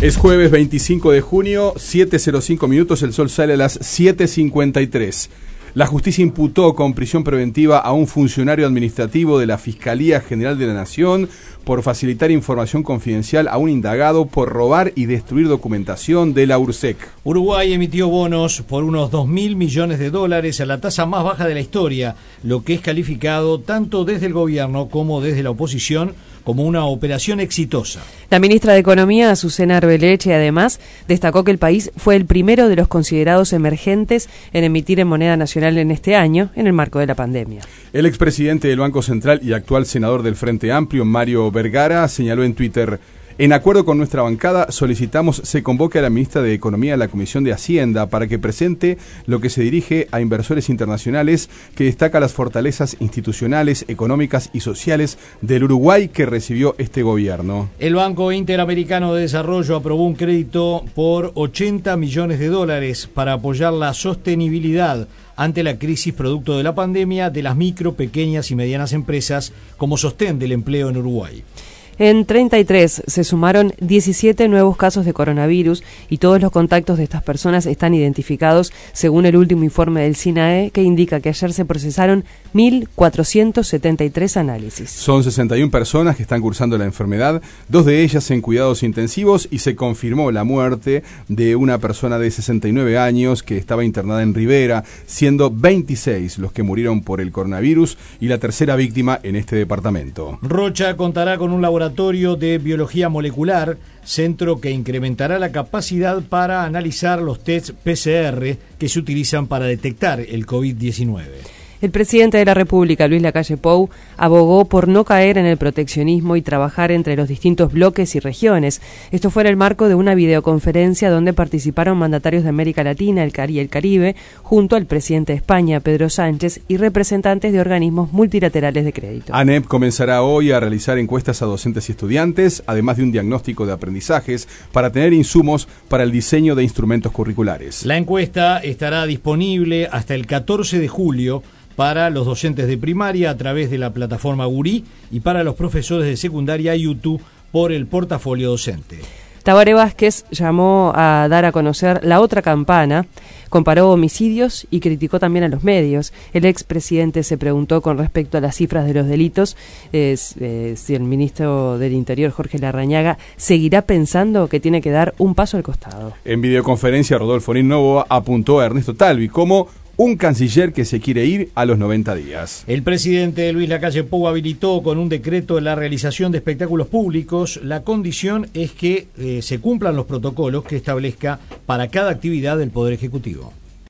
Es jueves 25 de junio, 7.05 minutos, el sol sale a las 7.53. La justicia imputó con prisión preventiva a un funcionario administrativo de la Fiscalía General de la Nación por facilitar información confidencial a un indagado por robar y destruir documentación de la URSEC. Uruguay emitió bonos por unos 2 mil millones de dólares a la tasa más baja de la historia, lo que es calificado tanto desde el gobierno como desde la oposición como una operación exitosa. La ministra de Economía, Azucena Arbeleche, además, destacó que el país fue el primero de los considerados emergentes en emitir en moneda nacional en este año, en el marco de la pandemia. El expresidente del Banco Central y actual senador del Frente Amplio, Mario Vergara, señaló en Twitter en acuerdo con nuestra bancada, solicitamos se convoque a la ministra de Economía a la Comisión de Hacienda para que presente lo que se dirige a inversores internacionales que destaca las fortalezas institucionales, económicas y sociales del Uruguay que recibió este gobierno. El Banco Interamericano de Desarrollo aprobó un crédito por 80 millones de dólares para apoyar la sostenibilidad ante la crisis producto de la pandemia de las micro, pequeñas y medianas empresas como sostén del empleo en Uruguay. En 33 se sumaron 17 nuevos casos de coronavirus y todos los contactos de estas personas están identificados según el último informe del SINAE que indica que ayer se procesaron 1.473 análisis. Son 61 personas que están cursando la enfermedad, dos de ellas en cuidados intensivos y se confirmó la muerte de una persona de 69 años que estaba internada en Rivera, siendo 26 los que murieron por el coronavirus y la tercera víctima en este departamento. Rocha contará con un laboratorio de Biología Molecular, centro que incrementará la capacidad para analizar los tests PCR que se utilizan para detectar el COVID-19. El presidente de la República, Luis Lacalle Pou, abogó por no caer en el proteccionismo y trabajar entre los distintos bloques y regiones. Esto fue en el marco de una videoconferencia donde participaron mandatarios de América Latina y el Caribe, junto al presidente de España, Pedro Sánchez, y representantes de organismos multilaterales de crédito. ANEP comenzará hoy a realizar encuestas a docentes y estudiantes, además de un diagnóstico de aprendizajes, para tener insumos para el diseño de instrumentos curriculares. La encuesta estará disponible hasta el 14 de julio para los docentes de primaria a través de la plataforma GURI y para los profesores de secundaria YouTube por el portafolio docente. Tabaré Vázquez llamó a dar a conocer la otra campana, comparó homicidios y criticó también a los medios. El expresidente se preguntó con respecto a las cifras de los delitos eh, si el ministro del Interior, Jorge Larrañaga, seguirá pensando que tiene que dar un paso al costado. En videoconferencia, Rodolfo Novoa apuntó a Ernesto Talvi como un canciller que se quiere ir a los 90 días. El presidente Luis Lacalle Pou habilitó con un decreto la realización de espectáculos públicos. La condición es que eh, se cumplan los protocolos que establezca para cada actividad del Poder Ejecutivo.